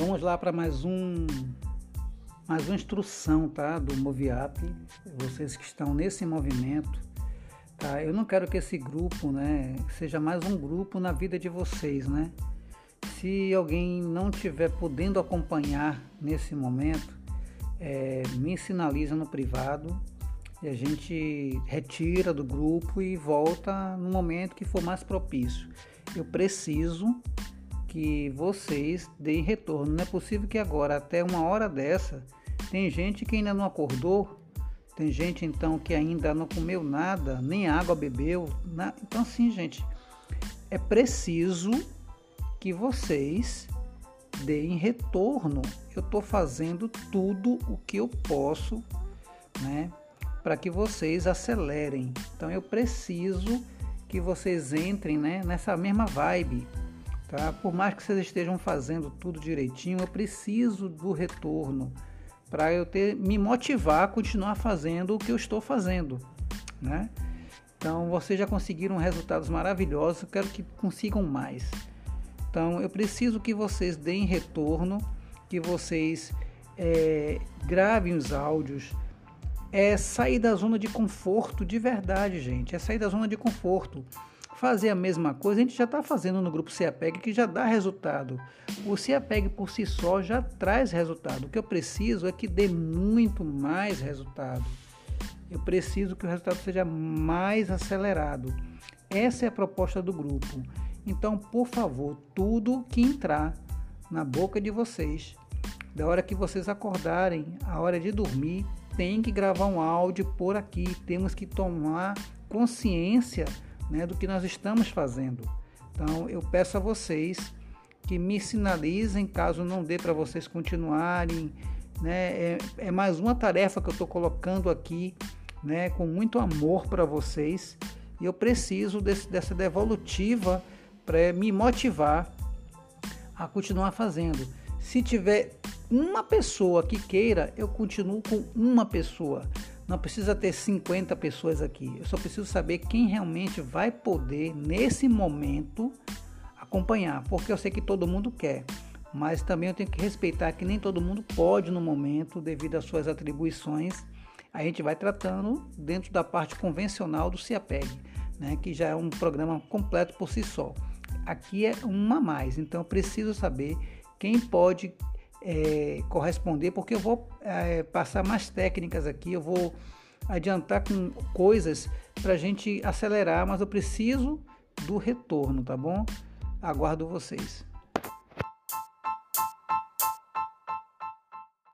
Vamos lá para mais um mais uma instrução, tá, do Moviap. Vocês que estão nesse movimento, tá? Eu não quero que esse grupo, né, seja mais um grupo na vida de vocês, né? Se alguém não estiver podendo acompanhar nesse momento, é, me sinaliza no privado e a gente retira do grupo e volta no momento que for mais propício. Eu preciso que vocês deem retorno. Não é possível que agora, até uma hora dessa, tem gente que ainda não acordou, tem gente então que ainda não comeu nada, nem água bebeu. Na... Então, assim, gente, é preciso que vocês deem retorno. Eu estou fazendo tudo o que eu posso, né, para que vocês acelerem. Então, eu preciso que vocês entrem, né, nessa mesma vibe. Tá? Por mais que vocês estejam fazendo tudo direitinho, eu preciso do retorno para eu ter me motivar a continuar fazendo o que eu estou fazendo, né? Então, vocês já conseguiram resultados maravilhosos, eu quero que consigam mais. Então, eu preciso que vocês deem retorno, que vocês é, gravem os áudios, é sair da zona de conforto de verdade, gente. É sair da zona de conforto fazer a mesma coisa, a gente já está fazendo no grupo CEAPEG que já dá resultado. O CEAPEG por si só já traz resultado. O que eu preciso é que dê muito mais resultado. Eu preciso que o resultado seja mais acelerado. Essa é a proposta do grupo. Então, por favor, tudo que entrar na boca de vocês, da hora que vocês acordarem, a hora de dormir, tem que gravar um áudio por aqui. Temos que tomar consciência né, do que nós estamos fazendo. Então eu peço a vocês que me sinalizem caso não dê para vocês continuarem. Né, é, é, mais uma tarefa que eu estou colocando aqui né, com muito amor para vocês e eu preciso desse, dessa devolutiva para me motivar a continuar fazendo. Se tiver uma pessoa que queira, eu continuo com uma pessoa. Não precisa ter 50 pessoas aqui. Eu só preciso saber quem realmente vai poder, nesse momento, acompanhar. Porque eu sei que todo mundo quer. Mas também eu tenho que respeitar que nem todo mundo pode no momento, devido às suas atribuições. A gente vai tratando dentro da parte convencional do CIAPEG, né, que já é um programa completo por si só. Aqui é uma a mais, então eu preciso saber quem pode é, corresponder, porque eu vou é, passar mais técnicas aqui, eu vou adiantar com coisas para a gente acelerar, mas eu preciso do retorno, tá bom? Aguardo vocês.